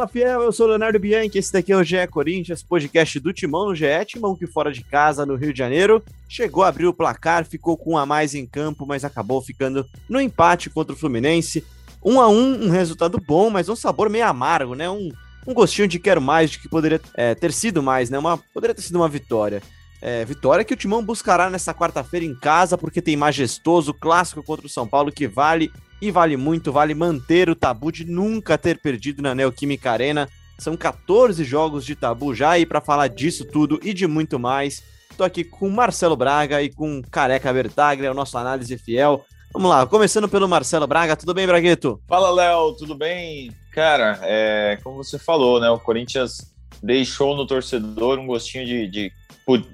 Fala fiel, eu sou Leonardo Bianchi, esse daqui é o GE Corinthians, podcast do Timão no GE, Timão que fora de casa no Rio de Janeiro, chegou a abrir o placar, ficou com um a mais em campo, mas acabou ficando no empate contra o Fluminense. Um a um, um resultado bom, mas um sabor meio amargo, né? Um, um gostinho de quero mais, de que poderia é, ter sido mais, né? Uma, poderia ter sido uma vitória. É, vitória que o Timão buscará nessa quarta-feira em casa, porque tem majestoso clássico contra o São Paulo que vale e vale muito, vale manter o tabu de nunca ter perdido na Neoquímica Arena. São 14 jogos de tabu já e para falar disso tudo e de muito mais, tô aqui com Marcelo Braga e com Careca Bertaglia, o nosso análise fiel. Vamos lá, começando pelo Marcelo Braga, tudo bem, Bragueto? Fala, Léo, tudo bem? Cara, é, como você falou, né, o Corinthians deixou no torcedor um gostinho de, de,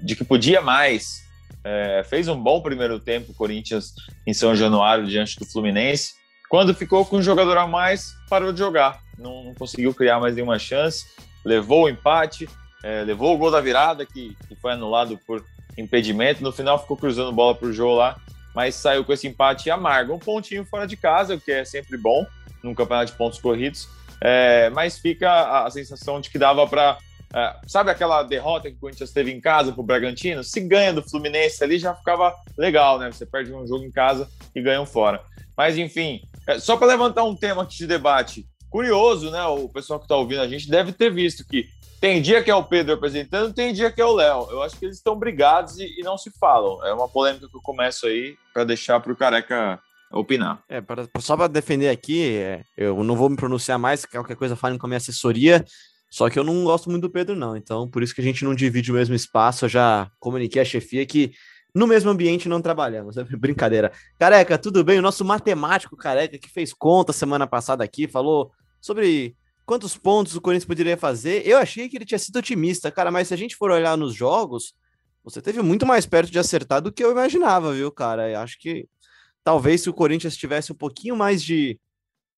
de que podia mais. É, fez um bom primeiro tempo o Corinthians em São Januário diante do Fluminense. Quando ficou com um jogador a mais, parou de jogar. Não, não conseguiu criar mais nenhuma chance. Levou o empate, é, levou o gol da virada, que, que foi anulado por impedimento. No final ficou cruzando bola para o jogo lá, mas saiu com esse empate amargo. Um pontinho fora de casa, o que é sempre bom num campeonato de pontos corridos. É, mas fica a, a, sensação de que dava para. É, sabe aquela derrota que o Corinthians teve em casa para o Bragantino? Se ganha do Fluminense ali já ficava legal, né? Você perde um jogo em casa e ganha um fora. Mas enfim, é, só para levantar um tema aqui de debate, curioso, né? O pessoal que está ouvindo a gente deve ter visto que tem dia que é o Pedro apresentando, tem dia que é o Léo. Eu acho que eles estão brigados e, e, não se falam. É uma polêmica que eu começo aí para deixar para o careca opinar. É, pra, só para defender aqui, é, eu não vou me pronunciar mais, qualquer coisa falem com a minha assessoria. Só que eu não gosto muito do Pedro, não. Então, por isso que a gente não divide o mesmo espaço. Eu já comuniquei à chefia que no mesmo ambiente não trabalhamos. É brincadeira. Careca, tudo bem? O nosso matemático careca que fez conta semana passada aqui, falou sobre quantos pontos o Corinthians poderia fazer. Eu achei que ele tinha sido otimista, cara, mas se a gente for olhar nos jogos, você teve muito mais perto de acertar do que eu imaginava, viu, cara? Eu acho que talvez se o Corinthians tivesse um pouquinho mais de,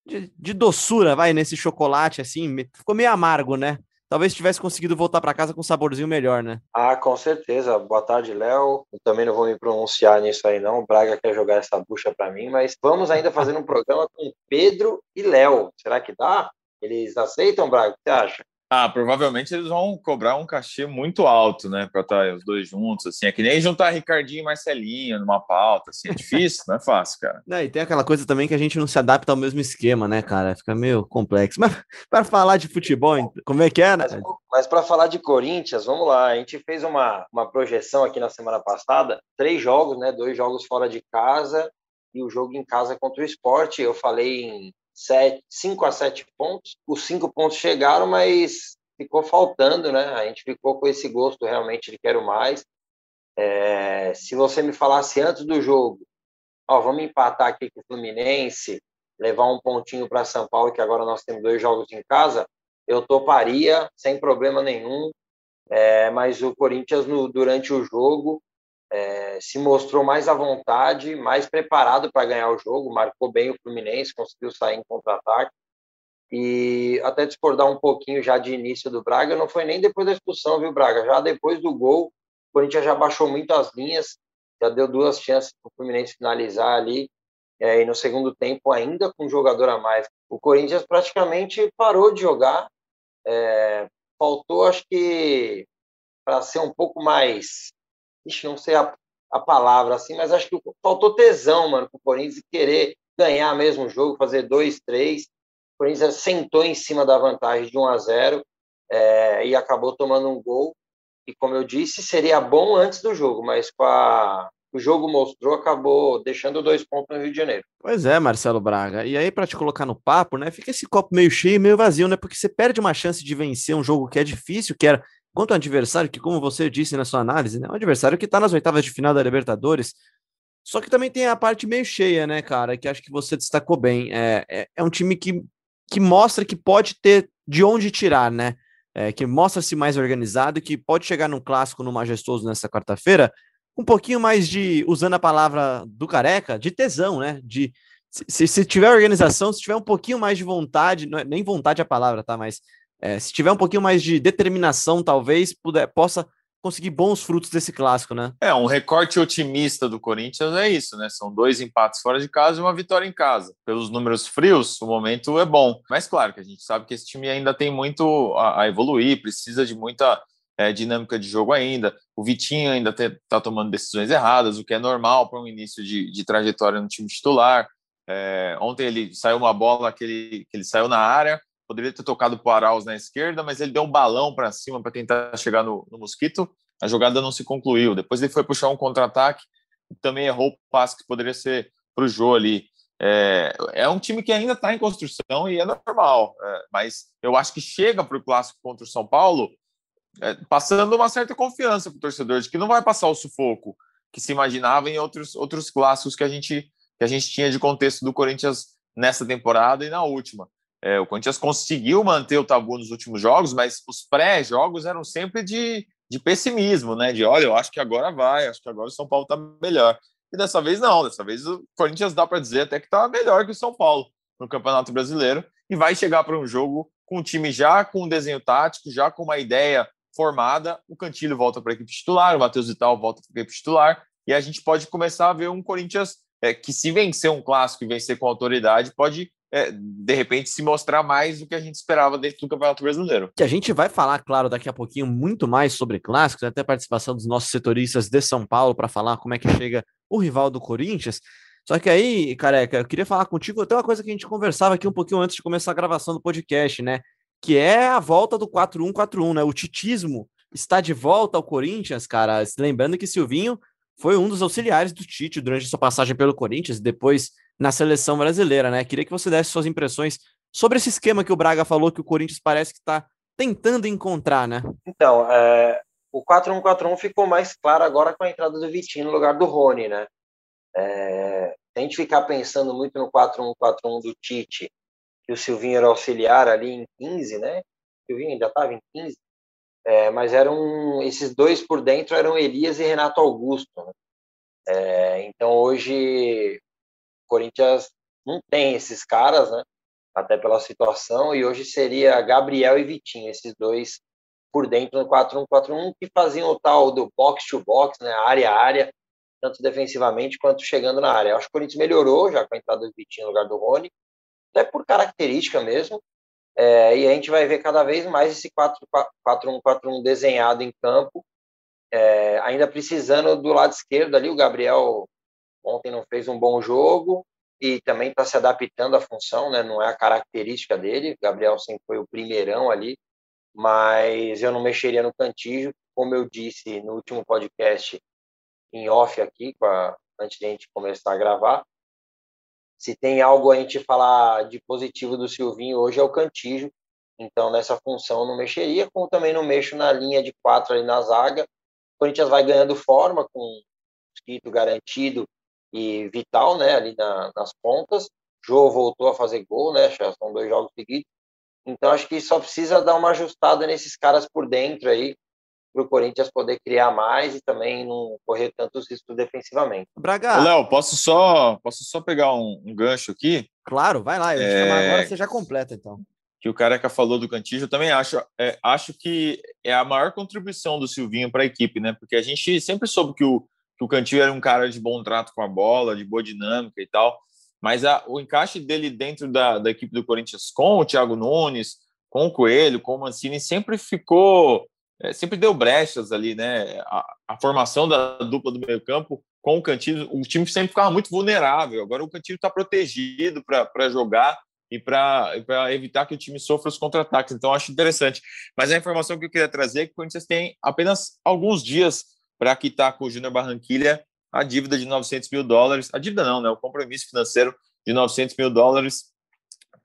de, de doçura, vai, nesse chocolate, assim, ficou meio amargo, né? talvez tivesse conseguido voltar para casa com um saborzinho melhor, né? Ah, com certeza. Boa tarde, Léo. Também não vou me pronunciar nisso aí, não. O Braga quer jogar essa bucha para mim, mas vamos ainda fazer um programa com Pedro e Léo. Será que dá? Eles aceitam, Braga? O que você acha? Ah, provavelmente eles vão cobrar um cachê muito alto, né, para estar os dois juntos, assim, é que nem juntar Ricardinho e Marcelinho numa pauta, assim, é difícil, não é fácil, cara. Não, e tem aquela coisa também que a gente não se adapta ao mesmo esquema, né, cara, fica meio complexo. Mas para falar de futebol, como é que é, né? Mas, mas para falar de Corinthians, vamos lá, a gente fez uma, uma projeção aqui na semana passada, três jogos, né, dois jogos fora de casa e o jogo em casa contra o esporte, eu falei em sete, cinco a sete pontos. Os cinco pontos chegaram, mas ficou faltando, né? A gente ficou com esse gosto realmente de quero mais. É, se você me falasse antes do jogo, ó, vamos empatar aqui com o Fluminense, levar um pontinho para São Paulo, que agora nós temos dois jogos em casa, eu toparia sem problema nenhum. É, mas o Corinthians, no, durante o jogo, é, se mostrou mais à vontade, mais preparado para ganhar o jogo, marcou bem o Fluminense, conseguiu sair em contra-ataque. E até discordar um pouquinho já de início do Braga, não foi nem depois da expulsão, viu, Braga? Já depois do gol, o Corinthians já baixou muito as linhas, já deu duas chances para o Fluminense finalizar ali. É, e no segundo tempo, ainda com um jogador a mais, o Corinthians praticamente parou de jogar. É, faltou, acho que, para ser um pouco mais ixi, não sei a, a palavra assim, mas acho que faltou tesão, mano, pro Corinthians querer ganhar mesmo o jogo, fazer dois, três. O Corinthians sentou em cima da vantagem de 1 a 0 é, e acabou tomando um gol. E como eu disse, seria bom antes do jogo, mas com a, o jogo mostrou, acabou deixando dois pontos no Rio de Janeiro. Pois é, Marcelo Braga. E aí, para te colocar no papo, né? Fica esse copo meio cheio e meio vazio, né? Porque você perde uma chance de vencer um jogo que é difícil, que era Quanto ao adversário, que como você disse na sua análise, né, é um adversário que está nas oitavas de final da Libertadores, só que também tem a parte meio cheia, né, cara, que acho que você destacou bem. É, é, é um time que, que mostra que pode ter de onde tirar, né? É, que mostra-se mais organizado que pode chegar num clássico, no majestoso nessa quarta-feira, um pouquinho mais de, usando a palavra do careca, de tesão, né? De se, se tiver organização, se tiver um pouquinho mais de vontade, não é, nem vontade a palavra, tá? Mas é, se tiver um pouquinho mais de determinação, talvez puder, possa conseguir bons frutos desse clássico, né? É, um recorte otimista do Corinthians é isso, né? São dois empates fora de casa e uma vitória em casa. Pelos números frios, o momento é bom. Mas claro que a gente sabe que esse time ainda tem muito a, a evoluir, precisa de muita é, dinâmica de jogo ainda. O Vitinho ainda está tomando decisões erradas, o que é normal para um início de, de, trajetória no time titular. É, ontem ele saiu uma bola que ele, que ele saiu na área, poderia ter tocado para o Arauz na esquerda, mas ele deu um balão para cima para tentar chegar no, no, Mosquito. A jogada não se concluiu. Depois ele foi puxar um contra-ataque, também errou o passe que poderia ser para o Jô ali. É, é, um time que ainda está em construção e é normal, é, mas eu acho que chega para o clássico contra o São Paulo é, passando uma certa confiança para o torcedor de que não vai passar o sufoco que se imaginava em outros, outros clássicos que a gente que a gente tinha de contexto do Corinthians nessa temporada e na última. É, o Corinthians conseguiu manter o tabu nos últimos jogos, mas os pré-jogos eram sempre de, de pessimismo, né? De olha, eu acho que agora vai, acho que agora o São Paulo está melhor. E dessa vez não, dessa vez o Corinthians dá para dizer até que está melhor que o São Paulo no Campeonato Brasileiro e vai chegar para um jogo com um time já com um desenho tático, já com uma ideia formada. O Cantilho volta para a equipe titular, o Matheus Vital volta para a equipe titular e a gente pode começar a ver um Corinthians é, que, se vencer um clássico e vencer com autoridade, pode é, de repente se mostrar mais do que a gente esperava dentro do Campeonato Brasileiro. Que a gente vai falar, claro, daqui a pouquinho muito mais sobre clássicos, até a participação dos nossos setoristas de São Paulo para falar como é que chega o rival do Corinthians. Só que aí, careca, eu queria falar contigo até uma coisa que a gente conversava aqui um pouquinho antes de começar a gravação do podcast, né? Que é a volta do 4-1-4-1, né? O titismo está de volta ao Corinthians, cara. Lembrando que Silvinho foi um dos auxiliares do Tite durante sua passagem pelo Corinthians depois na seleção brasileira, né? Queria que você desse suas impressões sobre esse esquema que o Braga falou que o Corinthians parece que está tentando encontrar, né? Então, é, o 4-1-4-1 ficou mais claro agora com a entrada do Vitinho no lugar do Rony, né? É, a gente ficar pensando muito no 4-1-4-1 do Tite, que o Silvinho era auxiliar ali em 15, né? O Silvinho ainda estava em 15, é, mas eram esses dois por dentro eram Elias e Renato Augusto. Né? É, então hoje Corinthians não tem esses caras, né? Até pela situação, e hoje seria Gabriel e Vitinho, esses dois por dentro no 4-1-4-1, que faziam o tal do box to box, né? Área a área, tanto defensivamente quanto chegando na área. Eu acho que o Corinthians melhorou já com a entrada do Vitinho no lugar do Rony, até por característica mesmo. É, e a gente vai ver cada vez mais esse 4-1-4-1 desenhado em campo, é, ainda precisando do lado esquerdo ali. O Gabriel ontem não fez um bom jogo e também está se adaptando à função, né? não é a característica dele. O Gabriel sempre foi o primeirão ali, mas eu não mexeria no cantígio, como eu disse no último podcast em off aqui, a, antes de a gente começar a gravar se tem algo a gente falar de positivo do Silvinho hoje é o Cantígio. Então, nessa função não mexeria, como também não mexo na linha de quatro ali na zaga. O Corinthians vai ganhando forma com Mosquito garantido e Vital, né, ali na, nas pontas. Jô voltou a fazer gol, né, já são dois jogos seguidos. Então, acho que só precisa dar uma ajustada nesses caras por dentro aí, para o Corinthians poder criar mais e também não correr tantos riscos defensivamente. Braga. Léo, posso só, posso só pegar um, um, gancho aqui? Claro, vai lá. Eu é... agora você já completa, então. Que o Careca falou do Cantígio, eu também acho, é, acho que é a maior contribuição do Silvinho para a equipe, né? Porque a gente sempre soube que o, que o Cantillo era um cara de bom trato com a bola, de boa dinâmica e tal, mas a, o encaixe dele dentro da, da equipe do Corinthians com o Thiago Nunes, com o Coelho, com o Mancini, sempre ficou é, sempre deu brechas ali, né? A, a, formação da dupla do meio campo com o Cantilho, o time sempre ficava muito vulnerável. Agora o Cantilho está protegido para jogar e para evitar que o time sofra os contra-ataques. Então, acho interessante. Mas a informação que eu queria trazer é que o Corinthians tem apenas alguns dias para quitar com o Júnior Barranquilha a dívida de 900 mil dólares. A dívida não, né? O compromisso financeiro de 900 mil dólares,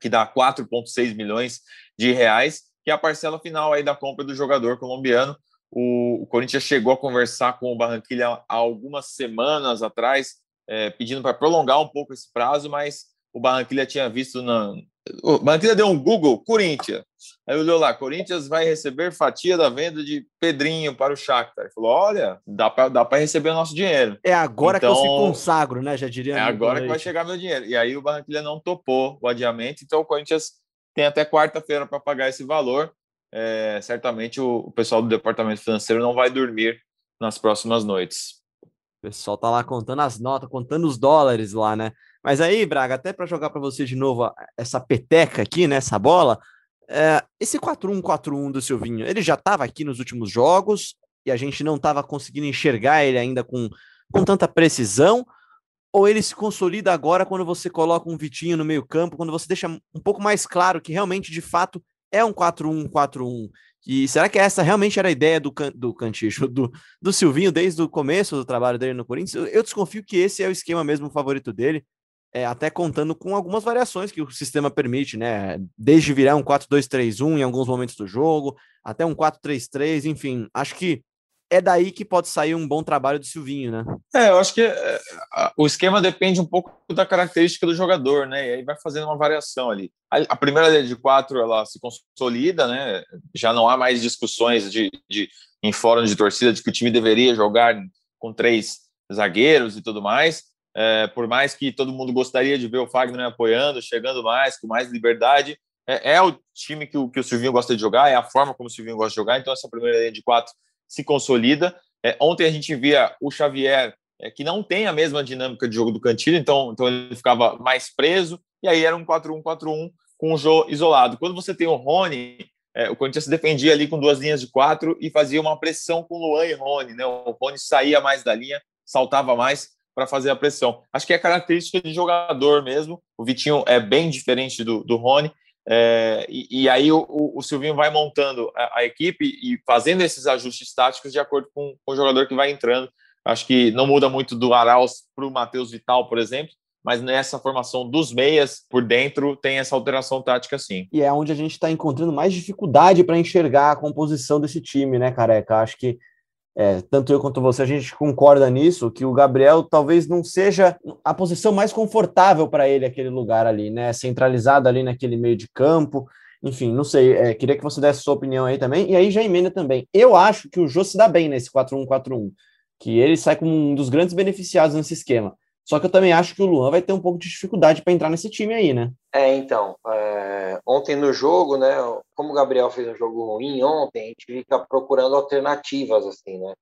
que dá 4,6 milhões de reais que é a parcela final aí da compra do jogador colombiano. O, o Corinthians chegou a conversar com o Barranquilla há algumas semanas atrás, é, pedindo para prolongar um pouco esse prazo, mas o Barranquilla tinha visto na. O Barranquilla deu um Google, Corinthians. Aí olhou lá, Corinthians vai receber fatia da venda de Pedrinho para o Shakhtar. Ele falou, olha, dá para dá receber o nosso dinheiro. É agora então, que eu se então, consagro, né? Já diria. É agora que vai chegar meu dinheiro. E aí o Barranquilla não topou o adiamento, então o Corinthians tem até quarta-feira para pagar esse valor. é, certamente o, o pessoal do departamento financeiro não vai dormir nas próximas noites. O pessoal tá lá contando as notas, contando os dólares lá, né? Mas aí, Braga, até para jogar para você de novo essa peteca aqui, né, essa bola, é, esse 4-1-4-1 do Silvinho, ele já estava aqui nos últimos jogos e a gente não estava conseguindo enxergar ele ainda com, com tanta precisão? Ou ele se consolida agora quando você coloca um Vitinho no meio-campo, quando você deixa um pouco mais claro que realmente, de fato, é um 4-1-4-1? E será que essa realmente era a ideia do, can, do Canticho, do, do Silvinho, desde o começo do trabalho dele no Corinthians? Eu desconfio que esse é o esquema mesmo favorito dele é, até contando com algumas variações que o sistema permite, né? Desde virar um 4-2-3-1 em alguns momentos do jogo, até um 4-3-3, enfim, acho que é daí que pode sair um bom trabalho do Silvinho, né? É, eu acho que é, o esquema depende um pouco da característica do jogador, né? E aí vai fazendo uma variação ali. A, a primeira linha de quatro ela se consolida, né? Já não há mais discussões de, de em fórum de torcida de que o time deveria jogar com três zagueiros e tudo mais. É, por mais que todo mundo gostaria de ver o Fagner apoiando, chegando mais, com mais liberdade, é, é, o time que o, que o Silvinho gosta de jogar, é a forma como o Silvinho gosta de jogar, então essa primeira linha de quatro se consolida. É, ontem a gente via o Xavier, é, que não tem a mesma dinâmica de jogo do Cantilho, então, então ele ficava mais preso, e aí era um 4-1-4-1 com o Jô isolado. Quando você tem o Rony, é, o Corinthians se defendia ali com duas linhas de quatro e fazia uma pressão com Luan e Rony, né? O Rony saía mais da linha, saltava mais, para fazer a pressão. Acho que é característica de jogador mesmo. O Vitinho é bem diferente do, do Rony. É, e, e, aí o, o, Silvinho vai montando a, a, equipe e fazendo esses ajustes táticos de acordo com, com, o jogador que vai entrando. Acho que não muda muito do Arauz para o Matheus Vital, por exemplo, mas nessa formação dos meias por dentro tem essa alteração tática sim. E é onde a gente está encontrando mais dificuldade para enxergar a composição desse time, né, Careca? Acho que é, tanto eu quanto você, a gente concorda nisso, que o Gabriel talvez não seja a posição mais confortável para ele, aquele lugar ali, né? Centralizado ali naquele meio de campo. Enfim, não sei, é, queria que você desse sua opinião aí também. E aí já emenda também. Eu acho que o Jô se dá bem nesse 4-1-4-1, que ele sai como um dos grandes beneficiados nesse esquema. Só que eu também acho que o Luan vai ter um pouco de dificuldade para entrar nesse time aí, né? É, então. É... Ontem no jogo, né? Como o Gabriel fez um jogo ruim ontem, a gente fica procurando alternativas, assim, né?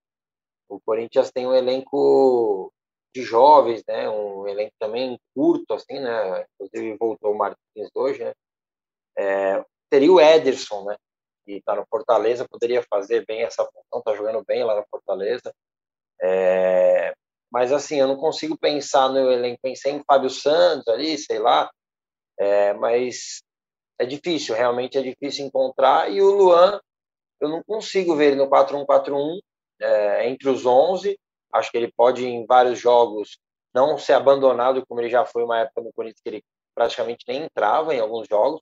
O Corinthians tem um elenco de jovens, né? Um elenco também curto, assim, né? Inclusive voltou o Martins hoje, né? É... Teria o Ederson, né? Que está no Fortaleza, poderia fazer bem essa função, está jogando bem lá no Fortaleza. É, mas assim, eu não consigo pensar no elenco. Pensei em Fábio Santos ali, sei lá, é, mas é difícil, realmente é difícil encontrar. E o Luan, eu não consigo ver ele no 4-1-4-1 é, entre os 11. Acho que ele pode, em vários jogos, não ser abandonado, como ele já foi uma época no Corinthians, que ele praticamente nem entrava em alguns jogos.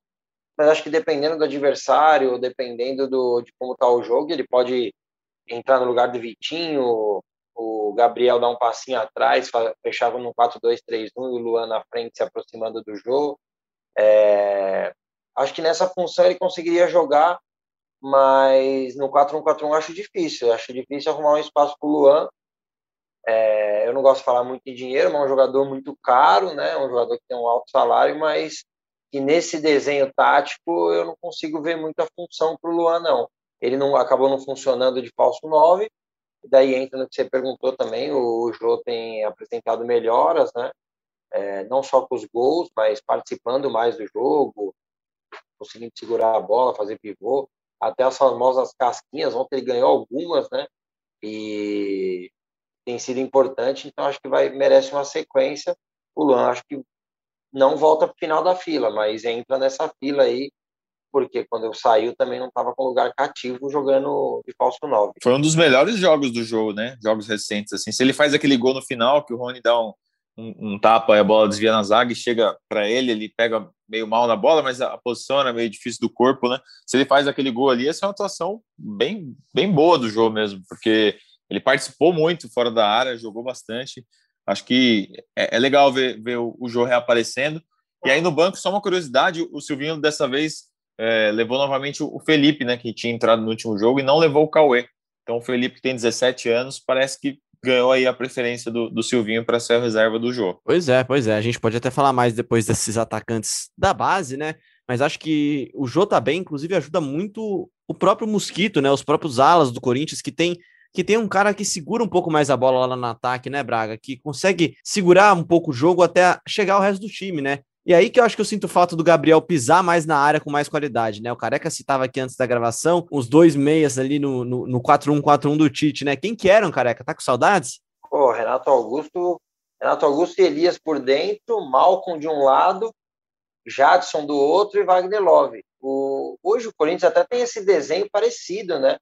Mas acho que dependendo do adversário, dependendo do, de como está o jogo, ele pode entrar no lugar do Vitinho, o Gabriel dá um passinho atrás, fechava no 4-2-3-1 e o Luan na frente se aproximando do jogo. É, acho que nessa função ele conseguiria jogar, mas no 4-1-4-1 acho difícil. Acho difícil arrumar um espaço para o Luan. É, eu não gosto de falar muito de dinheiro, mas é um jogador muito caro, né? um jogador que tem um alto salário, mas que nesse desenho tático eu não consigo ver muita função para o Luan, não. Ele não acabou não funcionando de falso 9, Daí entra no que você perguntou também, o Jô tem apresentado melhoras, né? É, não só com os gols, mas participando mais do jogo, conseguindo segurar a bola, fazer pivô, até as famosas casquinhas, ontem ele ganhou algumas, né? E tem sido importante, então acho que vai merece uma sequência. O Luan acho que não volta para o final da fila, mas entra nessa fila aí porque quando eu saiu também não estava com lugar cativo jogando de falso 9. Foi um dos melhores jogos do jogo, né? Jogos recentes, assim. Se ele faz aquele gol no final, que o Rony dá um, um, um tapa e a bola desvia na zaga e chega para ele, ele pega meio mal na bola, mas a posição era meio difícil do corpo, né? Se ele faz aquele gol ali, essa é uma atuação bem, bem boa do jogo mesmo, porque ele participou muito fora da área, jogou bastante. Acho que é, é legal ver, ver o, o reaparecendo. E aí no banco, só uma curiosidade, o Silvinho dessa vez é, levou novamente o Felipe, né, que tinha entrado no último jogo, e não levou o Cauê. Então o Felipe, que tem 17 anos, parece que ganhou aí a preferência do, do Silvinho para ser a reserva do jogo. Pois é, pois é. A gente pode até falar mais depois desses atacantes da base, né? Mas acho que o Jô tá bem, inclusive ajuda muito o próprio Mosquito, né? Os próprios alas do Corinthians que tem que tem um cara que segura um pouco mais a bola lá no ataque, né, Braga? Que consegue segurar um pouco o jogo até chegar ao resto do time, né? E aí que eu acho que eu sinto falta do Gabriel pisar mais na área com mais qualidade, né? O Careca citava aqui antes da gravação, os dois meias ali no, no, no 4-1-4-1 do Tite, né? Quem que eram, Careca? Tá com saudades? Pô, Renato Augusto, Renato Augusto e Elias por dentro, Malcom de um lado, Jadson do outro e Wagner Love. O, hoje o Corinthians até tem esse desenho parecido, né?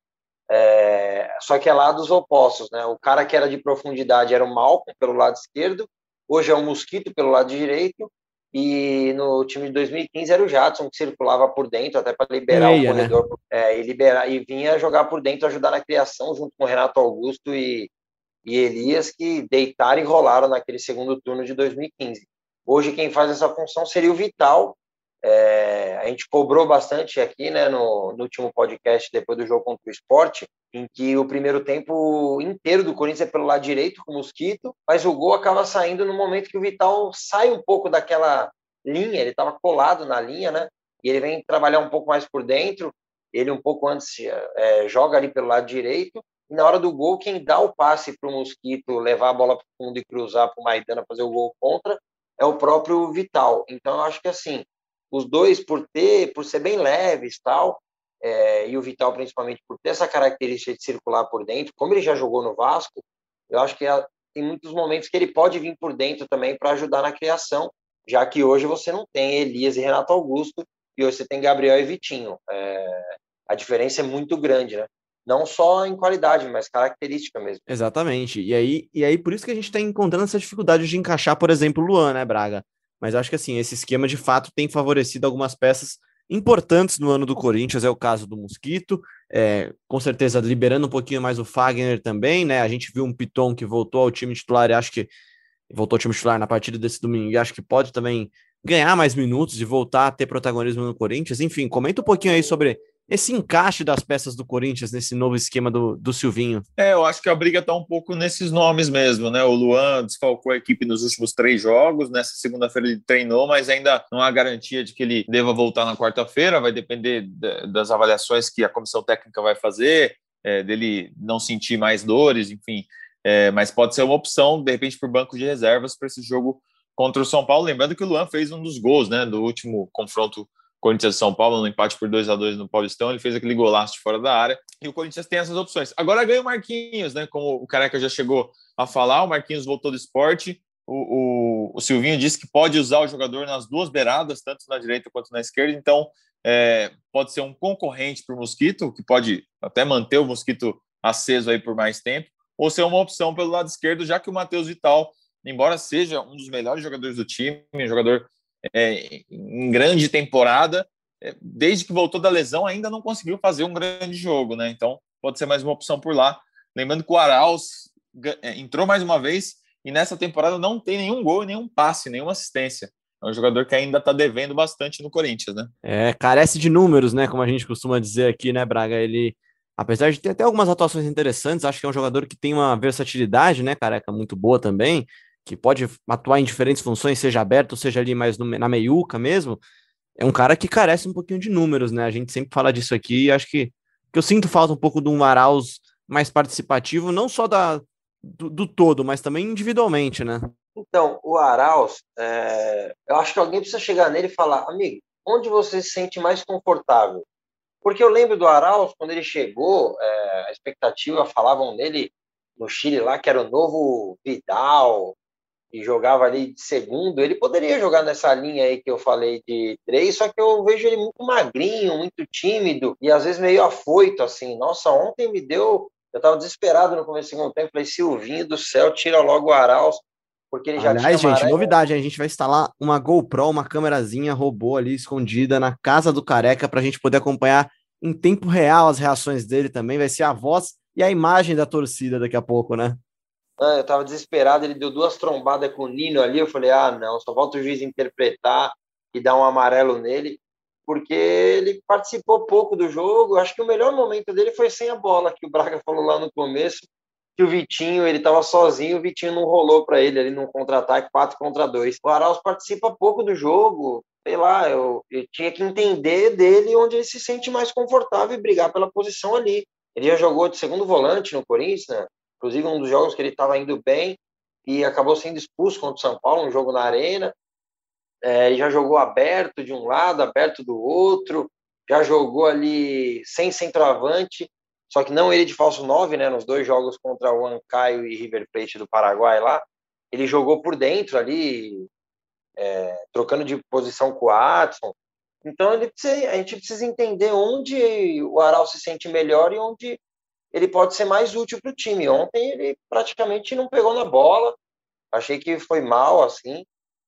É, só que é lados opostos, né? O cara que era de profundidade era o Malcom pelo lado esquerdo, hoje é o Mosquito pelo lado direito, e no time de 2015 era o Jadson que circulava por dentro até para liberar Meia, o né? corredor né? é, e liberar e vinha jogar por dentro ajudar na criação junto com o Renato Augusto e, e Elias que deitaram e rolaram naquele segundo turno de 2015 hoje quem faz essa função seria o Vital é, a gente cobrou bastante aqui, né, no, no, último podcast, depois do jogo contra o esporte, em que o primeiro tempo inteiro do Corinthians é pelo lado direito com o Mosquito, mas o gol acaba saindo no momento que o Vital sai um pouco daquela linha, ele estava colado na linha, né, e ele vem trabalhar um pouco mais por dentro, ele um pouco antes é, joga ali pelo lado direito, e na hora do gol, quem dá o passe para o Mosquito levar a bola para o fundo e cruzar para o Maidana fazer o gol contra é o próprio Vital. Então, eu acho que assim, os dois por ter, por ser bem leves tal, é, e o Vital principalmente por ter essa característica de circular por dentro, como ele já jogou no Vasco, eu acho que tem muitos momentos que ele pode vir por dentro também para ajudar na criação, já que hoje você não tem Elias e Renato Augusto, e hoje você tem Gabriel e Vitinho. É, a diferença é muito grande, né? Não só em qualidade, mas característica mesmo. Exatamente. E aí, e aí por isso que a gente está encontrando essa dificuldade de encaixar, por exemplo, o Luan, né, Braga? Mas acho que assim, esse esquema de fato tem favorecido algumas peças importantes no ano do Corinthians, é o caso do Mosquito, é, com certeza liberando um pouquinho mais o Fagner também, né? A gente viu um Piton que voltou ao time titular e acho que voltou ao time titular na partida desse domingo e acho que pode também ganhar mais minutos e voltar a ter protagonismo no Corinthians. Enfim, comenta um pouquinho aí sobre esse encaixe das peças do Corinthians nesse novo esquema do, do Silvinho? É, eu acho que a briga está um pouco nesses nomes mesmo, né? O Luan desfalcou a equipe nos últimos três jogos, nessa segunda-feira ele treinou, mas ainda não há garantia de que ele deva voltar na quarta-feira, vai depender das avaliações que a comissão técnica vai fazer, é, dele não sentir mais dores, enfim. É, mas pode ser uma opção, de repente, por banco de reservas para esse jogo contra o São Paulo. Lembrando que o Luan fez um dos gols, né, do último confronto Corinthians São Paulo, no empate por 2 a 2 no Paulistão, ele fez aquele golaço de fora da área, e o Corinthians tem essas opções. Agora ganha o Marquinhos, né? Como o Careca já chegou a falar, o Marquinhos voltou do esporte, o, o, o Silvinho disse que pode usar o jogador nas duas beiradas, tanto na direita quanto na esquerda, então é, pode ser um concorrente para o Mosquito, que pode até manter o Mosquito aceso aí por mais tempo, ou ser uma opção pelo lado esquerdo, já que o Matheus Vital, embora seja um dos melhores jogadores do time, um jogador é, em grande temporada, é, desde que voltou da lesão, ainda não conseguiu fazer um grande jogo, né? Então pode ser mais uma opção por lá. Lembrando que o Arauz é, entrou mais uma vez e nessa temporada não tem nenhum gol, nenhum passe, nenhuma assistência. É um jogador que ainda está devendo bastante no Corinthians, né? É, carece de números, né? Como a gente costuma dizer aqui, né, Braga? Ele, apesar de ter até algumas atuações interessantes, acho que é um jogador que tem uma versatilidade, né, careca, muito boa também que pode atuar em diferentes funções, seja aberto, seja ali mais no, na meiuca mesmo, é um cara que carece um pouquinho de números, né? A gente sempre fala disso aqui e acho que, que eu sinto falta um pouco de um Arauz mais participativo, não só da, do, do todo, mas também individualmente, né? Então, o Arauz, é... eu acho que alguém precisa chegar nele e falar, amigo, onde você se sente mais confortável? Porque eu lembro do Arauz, quando ele chegou, é... a expectativa, falavam nele no Chile lá, que era o novo Vidal, e jogava ali de segundo, ele poderia jogar nessa linha aí que eu falei de três, só que eu vejo ele muito magrinho, muito tímido e às vezes meio afoito, assim. Nossa, ontem me deu. Eu tava desesperado no começo do segundo tempo, falei, Silvinho do céu, tira logo o Arauz, porque ele já Aliás, gente, novidade, a gente vai instalar uma GoPro, uma câmerazinha robô ali escondida na casa do careca para a gente poder acompanhar em tempo real as reações dele também. Vai ser a voz e a imagem da torcida daqui a pouco, né? Eu tava desesperado, ele deu duas trombadas com o Nino ali, eu falei, ah, não, só volta o juiz interpretar e dar um amarelo nele, porque ele participou pouco do jogo, acho que o melhor momento dele foi sem a bola, que o Braga falou lá no começo, que o Vitinho, ele estava sozinho, o Vitinho não rolou para ele ali num contra-ataque 4 contra 2. O Arauz participa pouco do jogo, sei lá, eu, eu, tinha que entender dele onde ele se sente mais confortável e brigar pela posição ali. Ele já jogou de segundo volante no Corinthians, né? Inclusive um dos jogos que ele estava indo bem e acabou sendo expulso contra o São Paulo, um jogo na arena. É, ele já jogou aberto de um lado, aberto do outro, já jogou ali sem centroavante, só que não ele de falso 9, né, nos dois jogos contra o Ancaio e River Plate do Paraguai lá, ele jogou por dentro ali, é, trocando de posição com o Adson. Então precisa, a gente precisa entender onde o Aral se sente melhor e onde ele pode ser mais útil para o time. Ontem ele praticamente não pegou na bola, achei que foi mal assim.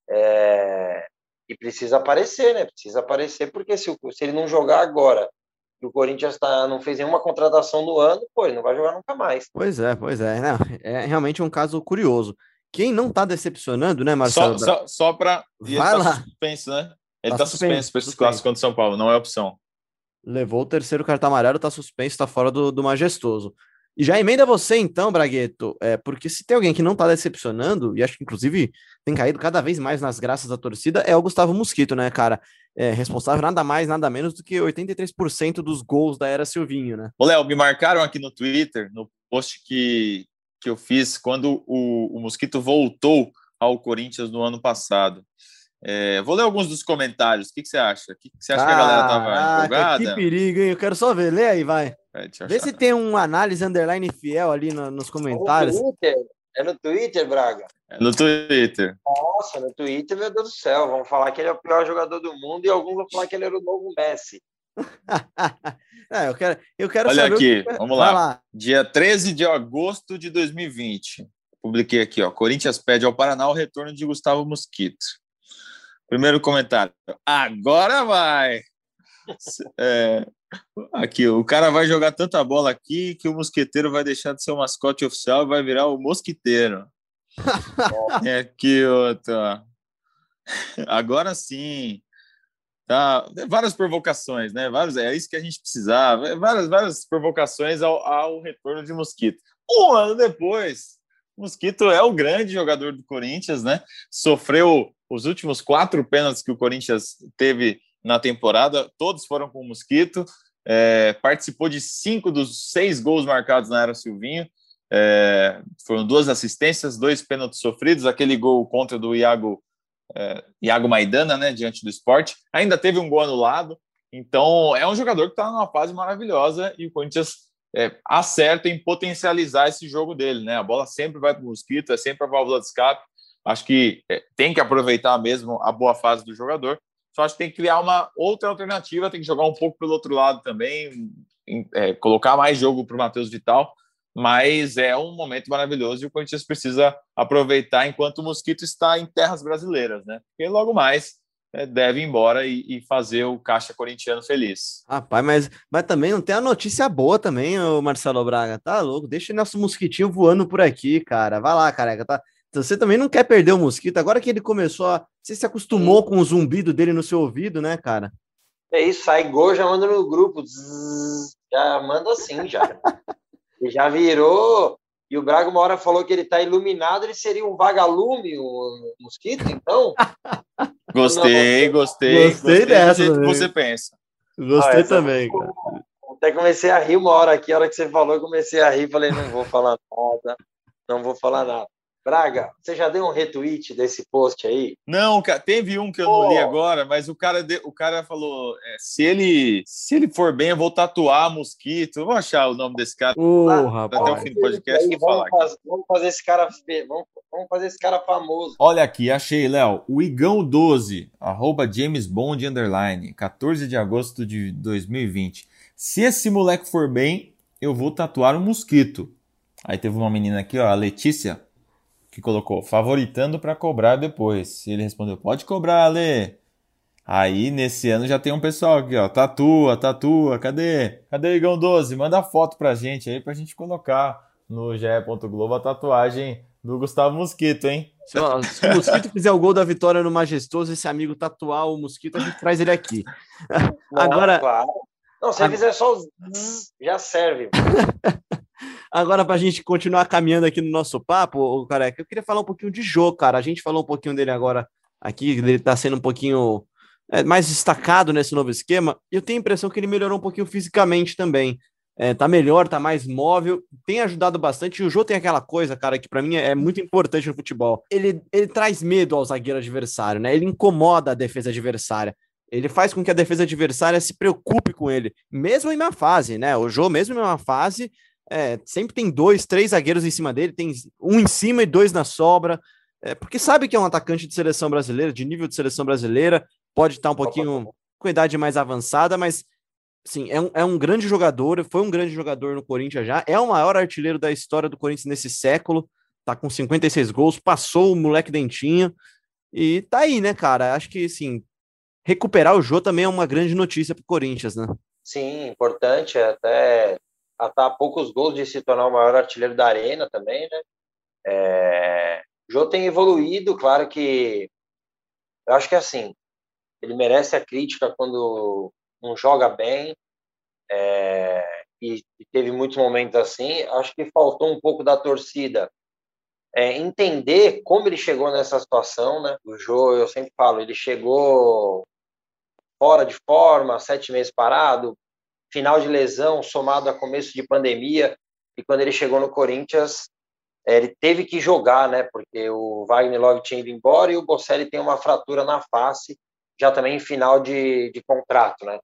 É, e precisa aparecer, né? Precisa aparecer, porque se, se ele não jogar agora e o Corinthians tá, não fez nenhuma contratação no ano, pô, ele não vai jogar nunca mais. Pois é, pois é. Não, é realmente um caso curioso. Quem não tá decepcionando, né, Marcelo? Só, só, só para. Vai tá lá. suspenso, né? Ele tá, tá suspenso para esses clássicos contra o São Paulo, não é opção. Levou o terceiro cartão amarelo, tá suspenso, tá fora do, do majestoso. E já emenda você então, Bragueto, é, porque se tem alguém que não tá decepcionando, e acho que inclusive tem caído cada vez mais nas graças da torcida, é o Gustavo Mosquito, né, cara? É responsável nada mais, nada menos do que 83% dos gols da era Silvinho, né? Ô, Léo, me marcaram aqui no Twitter, no post que, que eu fiz quando o, o Mosquito voltou ao Corinthians no ano passado. É, vou ler alguns dos comentários. O que, que você acha? O que, que você acha ah, que a galera tava empolgada? Que perigo, hein? Eu quero só ver. Lê aí, vai. É, Vê se tem um análise underline fiel ali no, nos comentários. No é no Twitter, Braga? É no Twitter. Nossa, no Twitter, meu Deus do céu. Vamos falar que ele é o pior jogador do mundo e alguns vão falar que ele era o novo Messi. é, eu quero, eu quero Olha aqui, que... vamos lá. lá. Dia 13 de agosto de 2020. Publiquei aqui, ó. Corinthians pede ao Paraná o retorno de Gustavo Mosquito. Primeiro comentário. Agora vai! É, aqui, o cara vai jogar tanta bola aqui que o mosqueteiro vai deixar de ser o mascote oficial e vai virar o mosquiteiro. é aqui outro. Agora sim. Tá, várias provocações, né? Vários, é isso que a gente precisava. Várias, várias provocações ao, ao retorno de Mosquito. Um ano depois, Mosquito é o grande jogador do Corinthians, né? Sofreu os últimos quatro pênaltis que o Corinthians teve na temporada, todos foram com o Mosquito. É, participou de cinco dos seis gols marcados na era Silvinho. É, foram duas assistências, dois pênaltis sofridos, aquele gol contra do Iago, é, Iago Maidana, né, diante do esporte. Ainda teve um gol anulado. Então, é um jogador que está numa fase maravilhosa e o Corinthians é, acerta em potencializar esse jogo dele, né? A bola sempre vai para o Mosquito, é sempre a válvula de escape. Acho que é, tem que aproveitar mesmo a boa fase do jogador. Só acho que tem que criar uma outra alternativa, tem que jogar um pouco pelo outro lado também, é, colocar mais jogo para o Matheus Vital. Mas é um momento maravilhoso e o Corinthians precisa aproveitar enquanto o Mosquito está em terras brasileiras, né? Porque logo mais deve ir embora e, e, fazer o caixa corintiano feliz. Rapaz, mas, mas também não tem a notícia boa também, o Marcelo Braga. Tá louco? Deixa o nosso mosquitinho voando por aqui, cara. Vai lá, careca. Tá, você também não quer perder o mosquito. Agora que ele começou a. Você se acostumou com o zumbido dele no seu ouvido, né, cara? É isso, sai gol, já manda no grupo. Zzz, já manda assim, já. já virou. E o Braga uma hora falou que ele tá iluminado, ele seria um vagalume, o um mosquito, então? gostei, gostei. Gostei dessa. Do que você pensa. Gostei ah, também, cara. Até comecei a rir uma hora aqui, a hora que você falou, eu comecei a rir, falei, não vou falar nada, não vou falar nada. Braga, você já deu um retweet desse post aí? Não, teve um que eu não li agora, mas o cara, o cara falou: é, se ele se ele for bem, eu vou tatuar mosquito. Eu vou achar o nome desse cara oh, rapaz. até o fim do podcast. Aí, vamos, fazer, vamos, fazer, esse cara, vamos, vamos, fazer esse cara famoso. Olha aqui, achei, Léo. O Igão 12, arroba James Bond underline, 14 de agosto de 2020. Se esse moleque for bem, eu vou tatuar um mosquito. Aí teve uma menina aqui, ó, a Letícia que colocou favoritando para cobrar depois. Ele respondeu: pode cobrar, Ale. Aí nesse ano já tem um pessoal aqui, ó, tatua, tatua, cadê? Cadê Igão 12? Manda foto pra gente aí pra gente colocar no ge.globo a tatuagem do Gustavo Mosquito, hein? Se, ó, se, o Mosquito fizer o gol da vitória no Majestoso, esse amigo tatuar o Mosquito, a gente traz ele aqui. Não, Agora. Claro. Não, se ele fizer só os já serve. Agora, para a gente continuar caminhando aqui no nosso papo, careca, eu queria falar um pouquinho de Jô, cara. A gente falou um pouquinho dele agora aqui, ele está sendo um pouquinho é, mais destacado nesse novo esquema. E eu tenho a impressão que ele melhorou um pouquinho fisicamente também. É, tá melhor, tá mais móvel, tem ajudado bastante. E o Jô tem aquela coisa, cara, que para mim é muito importante no futebol. Ele, ele traz medo ao zagueiro adversário, né? Ele incomoda a defesa adversária. Ele faz com que a defesa adversária se preocupe com ele, mesmo em uma fase, né? O Jô, mesmo em uma fase, é, sempre tem dois, três zagueiros em cima dele, tem um em cima e dois na sobra, é, porque sabe que é um atacante de seleção brasileira, de nível de seleção brasileira, pode estar um pouquinho com idade mais avançada, mas sim, é um, é um grande jogador, foi um grande jogador no Corinthians já, é o maior artilheiro da história do Corinthians nesse século, tá com 56 gols, passou o moleque dentinho, e tá aí, né, cara? Acho que, assim, recuperar o Jô também é uma grande notícia para o Corinthians, né? Sim, importante, até estar a poucos gols de se tornar o maior artilheiro da arena também, né? É... O Jô tem evoluído, claro que eu acho que assim, ele merece a crítica quando não joga bem, é... e, e teve muitos momentos assim. Acho que faltou um pouco da torcida é, entender como ele chegou nessa situação, né? O Jô, eu sempre falo, ele chegou fora de forma, sete meses parado, final de lesão, somado a começo de pandemia, e quando ele chegou no Corinthians, é, ele teve que jogar, né? Porque o Wagner Love tinha ido embora e o Bocelli tem uma fratura na face, já também em final de, de contrato, né?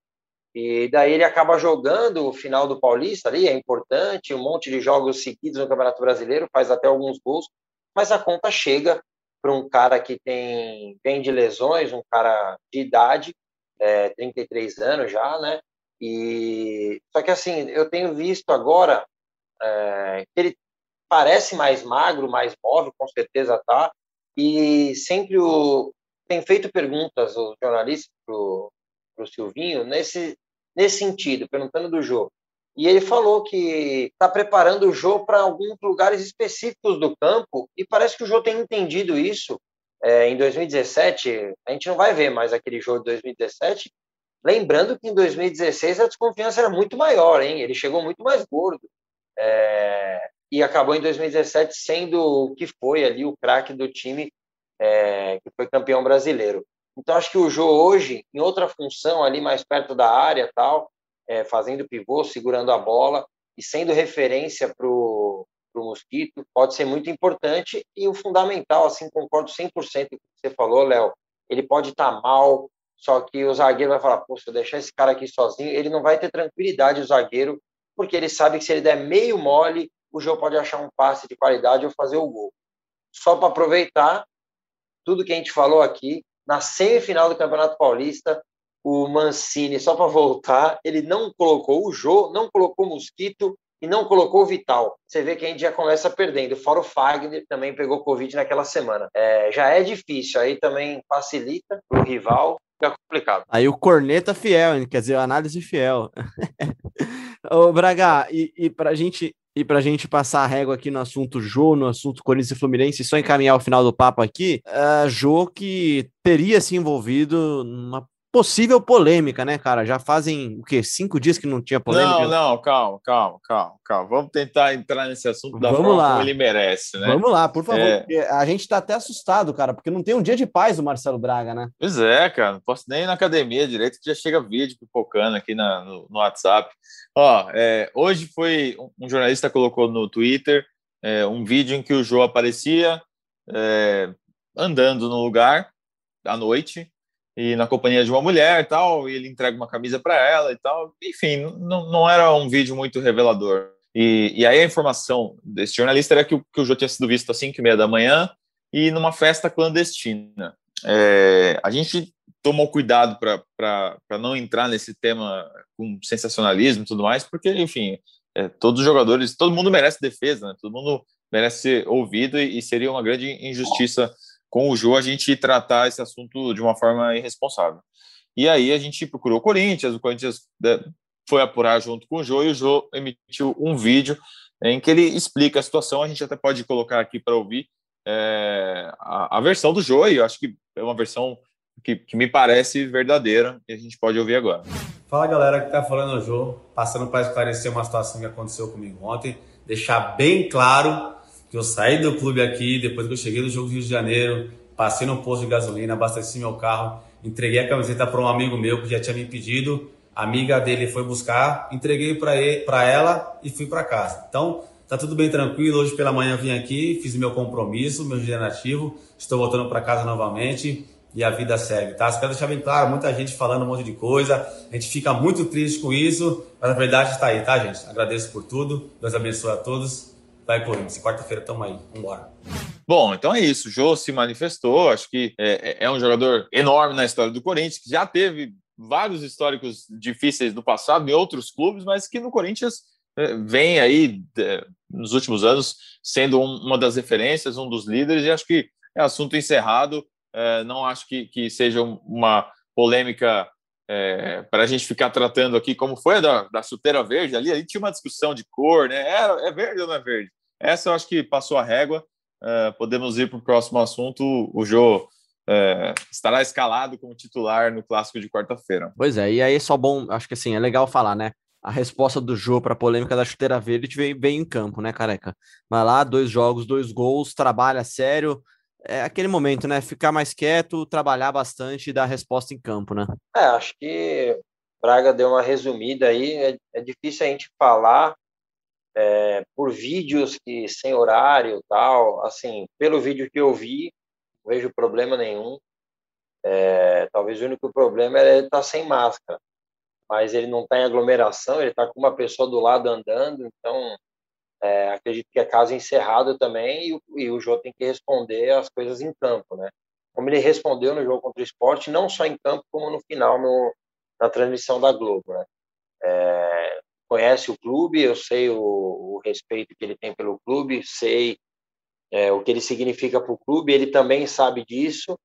E daí ele acaba jogando o final do Paulista ali, é importante, um monte de jogos seguidos no Campeonato Brasileiro, faz até alguns gols, mas a conta chega para um cara que tem vem de lesões, um cara de idade, é, 33 anos já, né? E só que assim, eu tenho visto agora é, que ele parece mais magro, mais móvel, com certeza tá. E sempre o tem feito perguntas o jornalista pro pro Silvinho nesse nesse sentido, perguntando do jogo. E ele falou que está preparando o jogo para alguns lugares específicos do campo e parece que o jogo tem entendido isso é, em 2017, a gente não vai ver mais aquele jogo de 2017. Lembrando que em 2016 a desconfiança era muito maior, hein? Ele chegou muito mais gordo. É, e acabou em 2017 sendo o que foi ali o craque do time é, que foi campeão brasileiro. Então acho que o Jô hoje, em outra função ali mais perto da área, tal, é, fazendo pivô, segurando a bola e sendo referência para o mosquito pode ser muito importante e o fundamental, assim, concordo 100% com o que você falou, Léo, ele pode estar tá mal, só que o zagueiro vai falar, pô, se eu deixar esse cara aqui sozinho, ele não vai ter tranquilidade, o zagueiro, porque ele sabe que se ele der meio mole, o jogo pode achar um passe de qualidade ou fazer o gol. Só para aproveitar tudo que a gente falou aqui, na semifinal do Campeonato Paulista, o Mancini, só para voltar, ele não colocou o Jô, não colocou o Mosquito e não colocou o Vital. Você vê que a gente já começa perdendo. Fora o Fagner, também pegou Covid naquela semana. É, já é difícil, aí também facilita para o rival, fica complicado. Aí o corneta fiel, quer dizer, a análise fiel. Ô, Braga, e, e para gente e para a gente passar a régua aqui no assunto Jô, no assunto Corinthians e Fluminense, só encaminhar o final do papo aqui, uh, Jô que teria se envolvido numa possível polêmica, né, cara? Já fazem o quê? Cinco dias que não tinha polêmica? Não, não, calma, calma, calma, calma. Vamos tentar entrar nesse assunto da Vamos forma lá. como ele merece, né? Vamos lá, por favor. É... A gente tá até assustado, cara, porque não tem um dia de paz do Marcelo Braga, né? Pois é, cara. Não posso nem ir na academia direito, que já chega vídeo pipocando aqui na, no, no WhatsApp. Ó, é, hoje foi um jornalista colocou no Twitter é, um vídeo em que o João aparecia é, andando no lugar à noite e na companhia de uma mulher e tal, e ele entrega uma camisa para ela e tal. Enfim, não, não era um vídeo muito revelador. E, e aí a informação desse jornalista era que o, que o Jô tinha sido visto às 5 e meia da manhã e numa festa clandestina. É, a gente tomou cuidado para não entrar nesse tema com sensacionalismo e tudo mais, porque, enfim, é, todos os jogadores, todo mundo merece defesa, né? todo mundo merece ser ouvido e, e seria uma grande injustiça com o Jô a gente tratar esse assunto de uma forma irresponsável. E aí a gente procurou o Corinthians, o Corinthians né, foi apurar junto com o Jô e o Jô emitiu um vídeo em que ele explica a situação. A gente até pode colocar aqui para ouvir é, a, a, versão do Jô, e eu acho que é uma versão que, que, me parece verdadeira e a gente pode ouvir agora. Fala galera que tá falando o Jô, passando para esclarecer uma situação que aconteceu comigo ontem. deixar bem claro que eu saí do clube aqui, depois que eu cheguei do jogo do Rio de Janeiro, passei no posto de gasolina, abasteci meu carro, entreguei a camiseta para um amigo meu que já tinha me pedido, a amiga dele foi buscar, entreguei para ela e fui para casa. Então, tá tudo bem tranquilo. Hoje pela manhã vim aqui, fiz meu compromisso, meu generativo, estou voltando para casa novamente e a vida segue, tá? Só quero deixar bem claro, muita gente falando um monte de coisa, a gente fica muito triste com isso, mas a verdade está aí, tá, gente? Agradeço por tudo, Deus abençoe a todos. Vai, Corinthians, quarta-feira tamo aí, vambora. Bom, então é isso. O Jô se manifestou. Acho que é, é, é, um jogador enorme na história do Corinthians, que já teve vários históricos difíceis no passado em outros clubes, mas que no Corinthians é, vem aí é, nos últimos anos sendo um, uma das referências, um dos líderes. E acho que é assunto encerrado. Não acho que, que seja uma polêmica é, para a gente ficar tratando aqui como foi a da, da chuteira verde ali, ali tinha uma discussão de cor, né? É, é verde ou não é verde? Essa eu acho que passou a régua. É, podemos ir para o próximo assunto. O Jô é, estará escalado como titular no clássico de quarta-feira. Pois é, e aí só bom, acho que assim, é legal falar, né? A resposta do Jô para a polêmica da chuteira verde veio, veio em campo, né, careca? Vai lá, dois jogos, dois gols, trabalha sério, é aquele momento, né? Ficar mais quieto, trabalhar bastante e dar resposta em campo, né? É, acho que Braga deu uma resumida aí. É, é difícil a gente falar é, por vídeos que sem horário tal. Assim, pelo vídeo que eu vi, não vejo problema nenhum. É, talvez o único problema é ele estar tá sem máscara, mas ele não está em aglomeração, ele está com uma pessoa do lado andando, então é, acredito que é caso encerrado também e e o Jô tem que responder as coisas em campo, né? Como ele respondeu no jogo contra o esporte, não só em campo, como no final no, na transmissão da Globo, né? É, conhece o clube, eu sei o, o, respeito que ele tem pelo clube, sei é, o que ele significa para o clube, ele também sabe disso.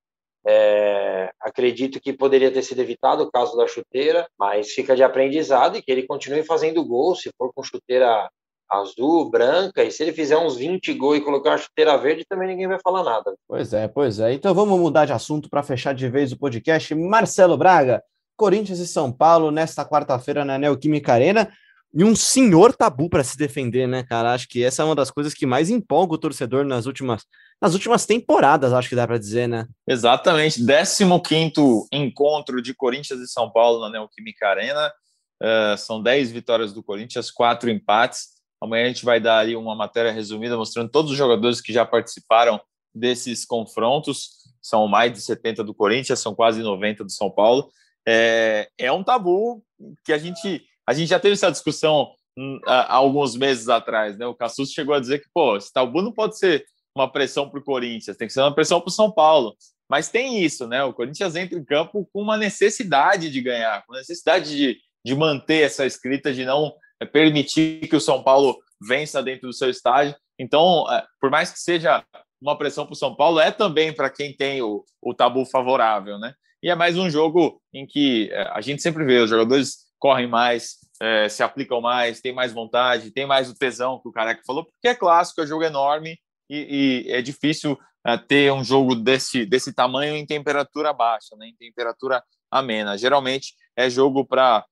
É, acredito que poderia ter sido evitado o caso da chuteira, mas fica de aprendizado e que ele continue fazendo gol, se for com chuteira azul, branca, e se ele fizer uns 20 gols e colocar uma chuteira verde, também ninguém vai falar nada. Pois é, pois é. Então vamos mudar de assunto para fechar de vez o podcast. Marcelo Braga, Corinthians e São Paulo, nesta quarta-feira na Neoquímica Arena. E um senhor tabu para se defender, né, cara? Acho que essa é uma das coisas que mais empolga o torcedor nas últimas, nas últimas temporadas, acho que dá para dizer, né? Exatamente. 15 encontro de Corinthians e São Paulo na Neoquímica Arena. Uh, são 10 vitórias do Corinthians, 4 empates. Amanhã a gente vai dar aí uma matéria resumida mostrando todos os jogadores que já participaram desses confrontos. São mais de 70 do Corinthians, são quase 90 do São Paulo. É, é um tabu que a gente a gente já teve essa discussão hum, há alguns meses atrás, né? O Cassus chegou a dizer que pô, esse tabu não pode ser uma pressão para o Corinthians, tem que ser uma pressão para o São Paulo. Mas tem isso, né? O Corinthians entra em campo com uma necessidade de ganhar, com necessidade de, de manter essa escrita, de não é permitir que o São Paulo vença dentro do seu estádio. Então, é, por mais que seja uma pressão para o São Paulo, é também para quem tem o, o tabu favorável, né? E é mais um jogo em que é, a gente sempre vê os jogadores correm mais, é, se aplicam mais, tem mais vontade, tem mais o tesão que o Careca falou, porque é clássico, é jogo enorme e, e é difícil é, ter um jogo desse, desse tamanho em temperatura baixa, né, em temperatura amena. Geralmente é jogo para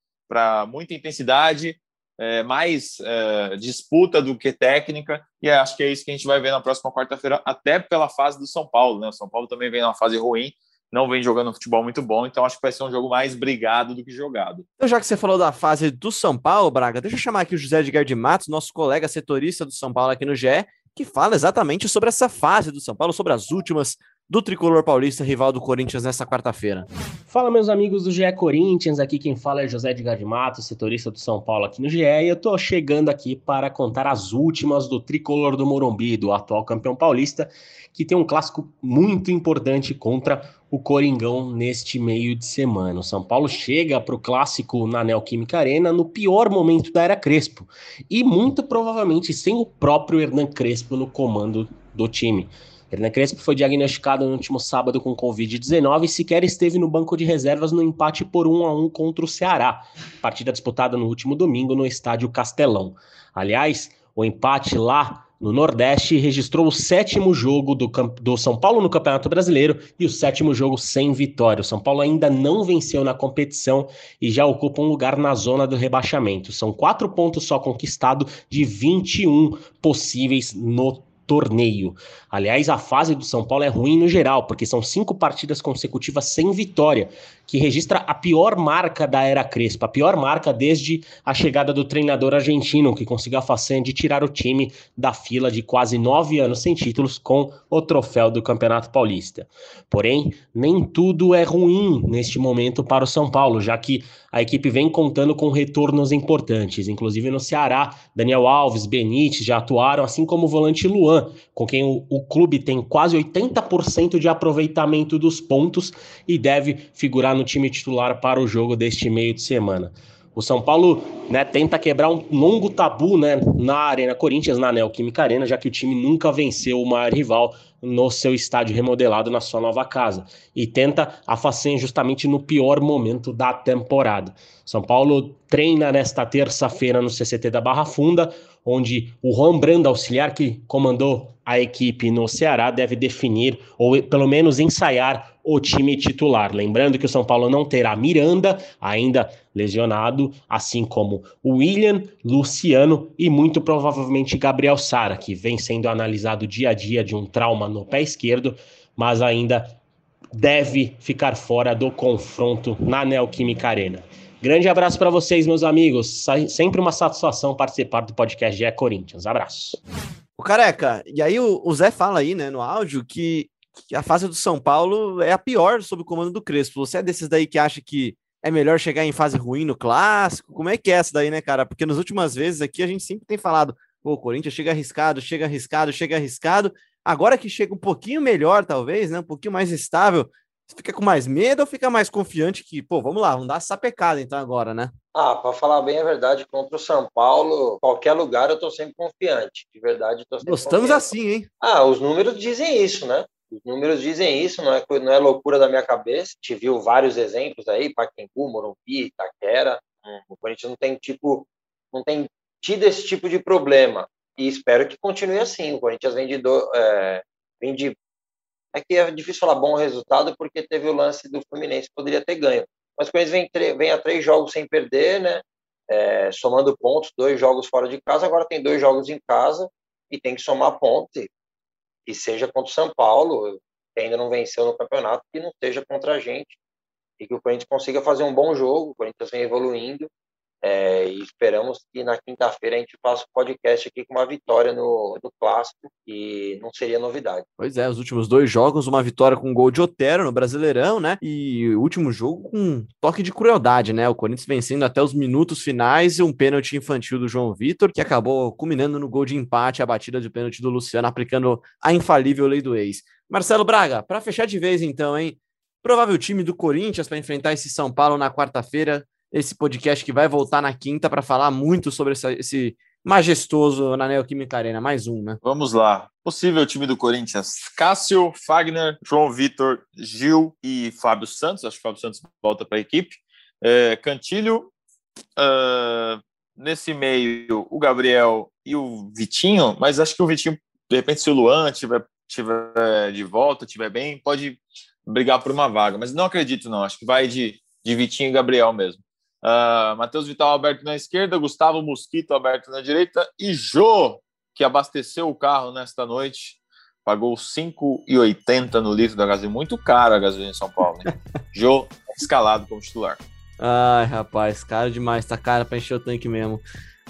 muita intensidade, é, mais é, disputa do que técnica, e acho que é isso que a gente vai ver na próxima quarta-feira, até pela fase do São Paulo. Né? O São Paulo também vem numa fase ruim, não vem jogando um futebol muito bom, então acho que vai ser um jogo mais brigado do que jogado. Então, já que você falou da fase do São Paulo, Braga, deixa eu chamar aqui o José Edgar de Matos, nosso colega setorista do São Paulo aqui no GE, que fala exatamente sobre essa fase do São Paulo, sobre as últimas do tricolor paulista, rival do Corinthians, nessa quarta-feira. Fala, meus amigos do GE Corinthians. Aqui quem fala é José de Matos, setorista do São Paulo aqui no GE. E eu tô chegando aqui para contar as últimas do tricolor do Morumbi, do atual campeão paulista, que tem um clássico muito importante contra o Coringão neste meio de semana. O São Paulo chega para o clássico na Neoquímica Arena no pior momento da era Crespo e muito provavelmente sem o próprio Hernan Crespo no comando do time. Hernan Crespo foi diagnosticado no último sábado com Covid-19 e sequer esteve no banco de reservas no empate por 1 a 1 contra o Ceará, partida disputada no último domingo no estádio Castelão. Aliás, o empate lá no Nordeste, registrou o sétimo jogo do, do, São Paulo no Campeonato Brasileiro e o sétimo jogo sem vitória. O São Paulo ainda não venceu na competição e já ocupa um lugar na zona do rebaixamento. São quatro pontos só conquistados de 21 possíveis no torneio. Aliás, a fase do São Paulo é ruim no geral, porque são cinco partidas consecutivas sem vitória, que registra a pior marca da era Crespa, a pior marca desde a chegada do treinador argentino, que conseguiu a façanha de tirar o time da fila de quase nove anos sem títulos com o troféu do Campeonato Paulista. Porém, nem tudo é ruim neste momento para o São Paulo, já que a equipe vem contando com retornos importantes, inclusive no Ceará. Daniel Alves, Benítez já atuaram, assim como o volante Luan, com quem o, o clube tem quase 80% de aproveitamento dos pontos e deve figurar no time titular para o jogo deste meio de semana. O São Paulo né, tenta quebrar um longo tabu né, na Arena Corinthians, na Neoquímica Arena, já que o time nunca venceu o maior rival no seu estádio remodelado na sua nova casa e tenta a façanha justamente no pior momento da temporada. São Paulo treina nesta terça-feira no CCT da Barra Funda, onde o Juan auxiliar que comandou a equipe no Ceará, deve definir ou pelo menos ensaiar o time titular. Lembrando que o São Paulo não terá Miranda, ainda lesionado, assim como William, Luciano e muito provavelmente Gabriel Sara, que vem sendo analisado dia a dia de um trauma no pé esquerdo, mas ainda deve ficar fora do confronto na Neoquímica Arena. Grande abraço para vocês, meus amigos. Sempre uma satisfação participar do podcast é Corinthians. Abraço. O Careca, e aí o, o Zé fala aí, né, no áudio, que, que, a fase do São Paulo é a pior sob o comando do Crespo. Você é desses daí que acha que é melhor chegar em fase ruim no clássico? Como é que é essa daí, né, cara? Porque nas últimas vezes aqui a gente sempre tem falado, pô, o Corinthians chega arriscado, chega arriscado, chega arriscado. Agora que chega um pouquinho melhor, talvez, né? Um pouquinho mais estável, fica com mais medo ou fica mais confiante que, pô, vamos lá, vamos dar essa pecada então agora, né? Ah, para falar bem a verdade, contra o São Paulo, qualquer lugar eu tô sempre confiante. De verdade, tô sempre Gostamos confiante. assim, hein? Ah, os números dizem isso, né? Os números dizem isso, não é, não é loucura da minha cabeça. Te viu vários exemplos aí, Pacaembu, Morumbi, Itaquera. Hum, o Corinthians não tem tipo, não tem tido esse tipo de problema. E espero que continue assim. O Corinthians vem de, do, é, vem de é que é difícil falar bom resultado porque teve o lance do Fluminense, poderia ter ganho. Mas o Corinthians vem, vem a três jogos sem perder, né? É, somando pontos, dois jogos fora de casa, agora tem dois jogos em casa e tem que somar pontos. E seja contra o São Paulo, que ainda não venceu no campeonato, que não seja contra a gente. E que o Corinthians consiga fazer um bom jogo, o Corinthians vem evoluindo é, e esperamos que na quinta-feira a gente faça o um podcast aqui com uma vitória no, no clássico, e não seria novidade. Pois é, os últimos dois jogos, uma vitória com gol de Otero no Brasileirão, né? E o último jogo com um toque de crueldade, né? O Corinthians vencendo até os minutos finais e um pênalti infantil do João Vitor, que acabou culminando no gol de empate, a batida de pênalti do Luciano, aplicando a infalível lei do ex. Marcelo Braga, para fechar de vez então, hein? Provável time do Corinthians para enfrentar esse São Paulo na quarta-feira esse podcast que vai voltar na quinta para falar muito sobre essa, esse majestoso na Neoquímica Arena. Mais um, né? Vamos lá. Possível time do Corinthians: Cássio, Fagner, João Vitor, Gil e Fábio Santos. Acho que Fábio Santos volta para a equipe. É, Cantilho. Uh, nesse meio, o Gabriel e o Vitinho, mas acho que o Vitinho, de repente, se o Luan tiver, tiver de volta, tiver bem, pode brigar por uma vaga. Mas não acredito, não. Acho que vai de, de Vitinho e Gabriel mesmo. Uh, Matheus Vital aberto na esquerda, Gustavo Mosquito aberto na direita e Jô, que abasteceu o carro nesta noite, pagou 5,80 no litro da gasolina. Muito caro a gasolina em São Paulo. Né? Jô escalado como titular. Ai, rapaz, caro demais, tá caro para encher o tanque mesmo.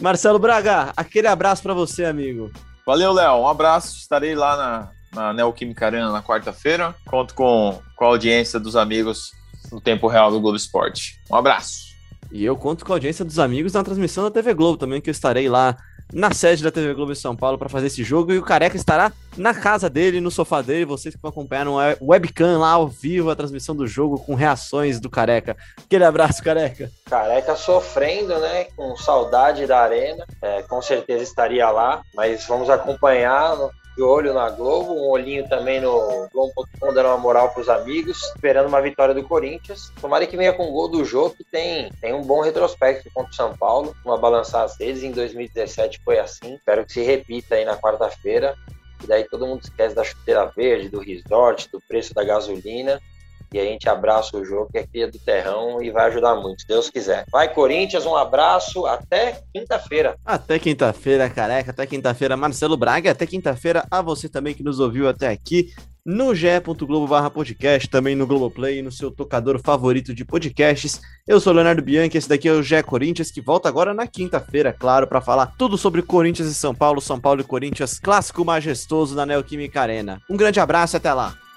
Marcelo Braga, aquele abraço para você, amigo. Valeu, Léo. Um abraço. Estarei lá na, na Neoquímica Arena na quarta-feira. Conto com, com a audiência dos amigos no tempo real do Globo Esporte. Um abraço. E eu conto com a audiência dos amigos na transmissão da TV Globo também, que eu estarei lá na sede da TV Globo em São Paulo para fazer esse jogo. E o Careca estará na casa dele, no sofá dele. Vocês que vão acompanhar no webcam lá ao vivo a transmissão do jogo com reações do Careca. Aquele abraço, Careca. Careca sofrendo, né? Com saudade da arena. É, com certeza estaria lá, mas vamos acompanhar. De olho na Globo, um olhinho também no Globo.com, dando uma moral para os amigos, esperando uma vitória do Corinthians. Tomara que venha com o gol do jogo, que tem, tem um bom retrospecto contra o São Paulo, uma balançar as redes. Em 2017 foi assim. Espero que se repita aí na quarta-feira. E daí todo mundo esquece da chuteira verde, do resort, do preço da gasolina e a gente abraça o jogo que é cria do terrão e vai ajudar muito, se Deus quiser. Vai, Corinthians, um abraço, até quinta-feira. Até quinta-feira, careca, até quinta-feira, Marcelo Braga, até quinta-feira a você também que nos ouviu até aqui no ge.globo podcast, também no Globoplay, no seu tocador favorito de podcasts. Eu sou Leonardo Bianchi, esse daqui é o Gé Corinthians, que volta agora na quinta-feira, claro, para falar tudo sobre Corinthians e São Paulo, São Paulo e Corinthians, clássico majestoso na Neoquímica Arena. Um grande abraço e até lá!